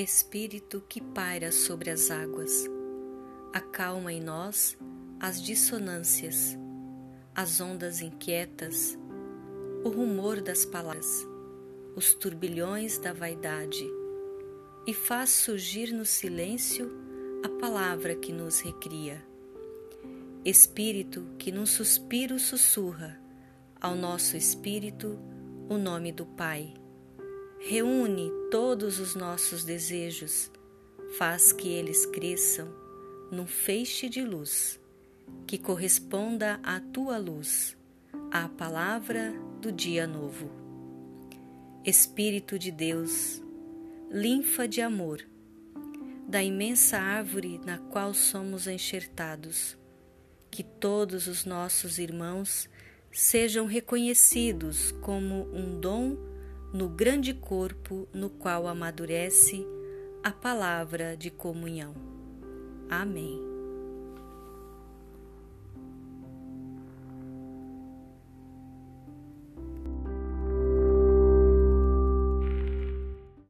Espírito que paira sobre as águas, acalma em nós as dissonâncias, as ondas inquietas, o rumor das palavras, os turbilhões da vaidade, e faz surgir no silêncio a palavra que nos recria. Espírito que num suspiro sussurra ao nosso espírito o nome do Pai Reúne todos os nossos desejos, faz que eles cresçam num feixe de luz, que corresponda à tua luz, à palavra do dia novo. Espírito de Deus, linfa de amor, da imensa árvore na qual somos enxertados, que todos os nossos irmãos sejam reconhecidos como um dom no grande corpo no qual amadurece a palavra de comunhão. Amém.